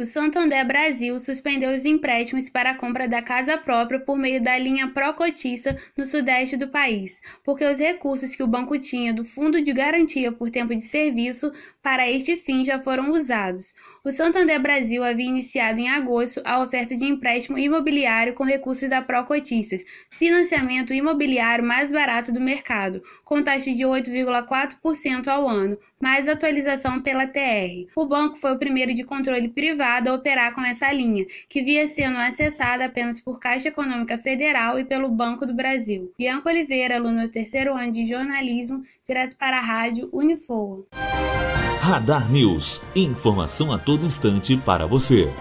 O Santander Brasil suspendeu os empréstimos para a compra da casa própria por meio da linha Procotista no sudeste do país, porque os recursos que o banco tinha do Fundo de Garantia por Tempo de Serviço para este fim já foram usados. O Santander Brasil havia iniciado em agosto a oferta de empréstimo imobiliário com recursos da Procotistas, financiamento imobiliário mais barato do mercado, com taxa de 8,4% ao ano, mais atualização pela TR. O banco foi o primeiro de controle privado a operar com essa linha, que via sendo acessada apenas por Caixa Econômica Federal e pelo Banco do Brasil. Bianca Oliveira, aluna do terceiro ano de jornalismo, direto para a rádio Unifoa. Radar News. Informação a todo instante para você.